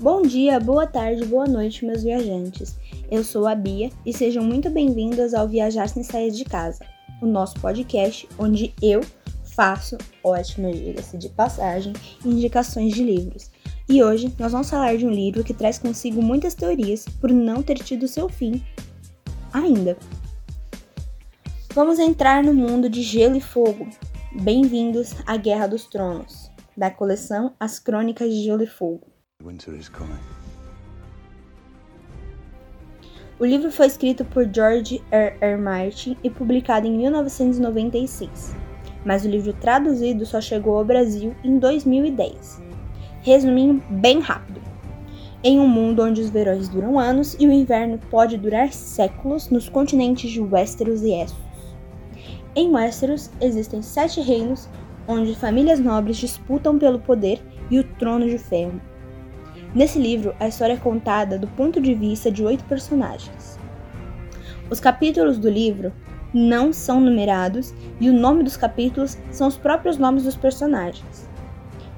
Bom dia, boa tarde, boa noite, meus viajantes. Eu sou a Bia e sejam muito bem-vindos ao Viajar Sem Sair de Casa, o nosso podcast onde eu faço, ótimo diga-se de passagem, indicações de livros. E hoje nós vamos falar de um livro que traz consigo muitas teorias por não ter tido seu fim ainda. Vamos entrar no mundo de Gelo e Fogo. Bem-vindos à Guerra dos Tronos, da coleção As Crônicas de Gelo e Fogo. O livro foi escrito por George R. R. Martin e publicado em 1996, mas o livro traduzido só chegou ao Brasil em 2010. Resumindo bem rápido. Em um mundo onde os verões duram anos e o inverno pode durar séculos nos continentes de Westeros e Essos. Em Westeros existem sete reinos onde famílias nobres disputam pelo poder e o trono de ferro. Nesse livro, a história é contada do ponto de vista de oito personagens. Os capítulos do livro não são numerados e o nome dos capítulos são os próprios nomes dos personagens.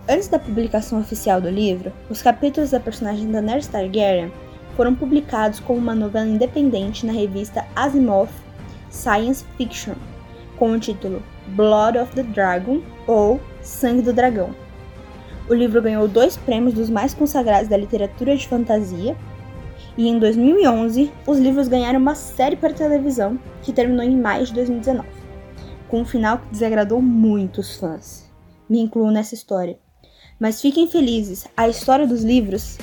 Antes da publicação oficial do livro, os capítulos da personagem Daenerys Targaryen foram publicados como uma novela independente na revista Asimov Science Fiction, com o título Blood of the Dragon ou Sangue do Dragão. O livro ganhou dois prêmios dos mais consagrados da literatura de fantasia. E em 2011, os livros ganharam uma série para televisão que terminou em maio de 2019, com um final que desagradou muitos fãs. Me incluo nessa história. Mas fiquem felizes, a história dos livros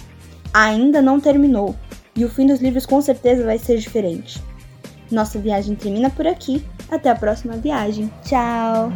ainda não terminou e o fim dos livros com certeza vai ser diferente. Nossa viagem termina por aqui. Até a próxima viagem. Tchau!